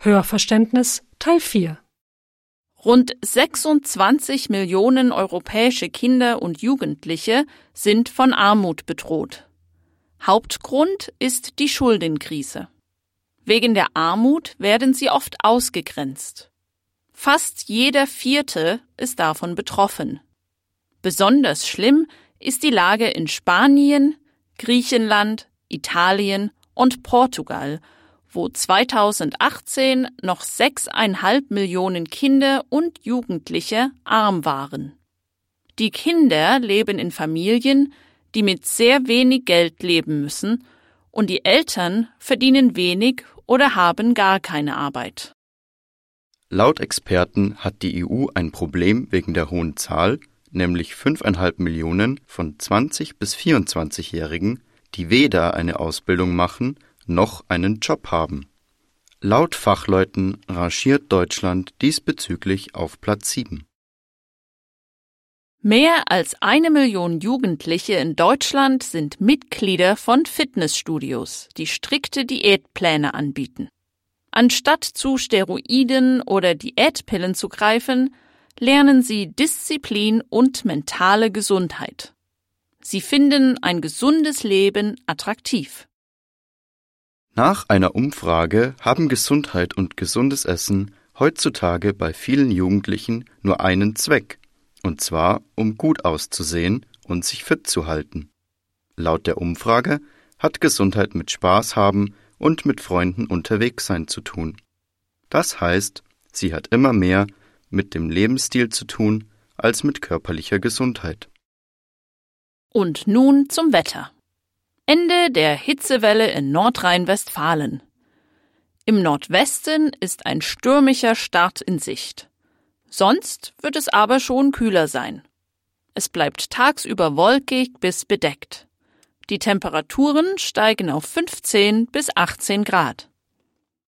Hörverständnis Teil 4 Rund 26 Millionen europäische Kinder und Jugendliche sind von Armut bedroht. Hauptgrund ist die Schuldenkrise. Wegen der Armut werden sie oft ausgegrenzt. Fast jeder Vierte ist davon betroffen. Besonders schlimm ist die Lage in Spanien, Griechenland, Italien und Portugal, wo 2018 noch sechseinhalb Millionen Kinder und Jugendliche arm waren. Die Kinder leben in Familien, die mit sehr wenig Geld leben müssen, und die Eltern verdienen wenig oder haben gar keine Arbeit. Laut Experten hat die EU ein Problem wegen der hohen Zahl, nämlich fünfeinhalb Millionen von 20 bis 24-Jährigen, die weder eine Ausbildung machen noch einen Job haben. Laut Fachleuten rangiert Deutschland diesbezüglich auf Platz 7. Mehr als eine Million Jugendliche in Deutschland sind Mitglieder von Fitnessstudios, die strikte Diätpläne anbieten. Anstatt zu Steroiden oder Diätpillen zu greifen, lernen sie Disziplin und mentale Gesundheit. Sie finden ein gesundes Leben attraktiv. Nach einer Umfrage haben Gesundheit und gesundes Essen heutzutage bei vielen Jugendlichen nur einen Zweck, und zwar um gut auszusehen und sich fit zu halten. Laut der Umfrage hat Gesundheit mit Spaß haben und mit Freunden unterwegs sein zu tun. Das heißt, sie hat immer mehr mit dem Lebensstil zu tun als mit körperlicher Gesundheit. Und nun zum Wetter. Ende der Hitzewelle in Nordrhein-Westfalen. Im Nordwesten ist ein stürmischer Start in Sicht. Sonst wird es aber schon kühler sein. Es bleibt tagsüber wolkig bis bedeckt. Die Temperaturen steigen auf 15 bis 18 Grad.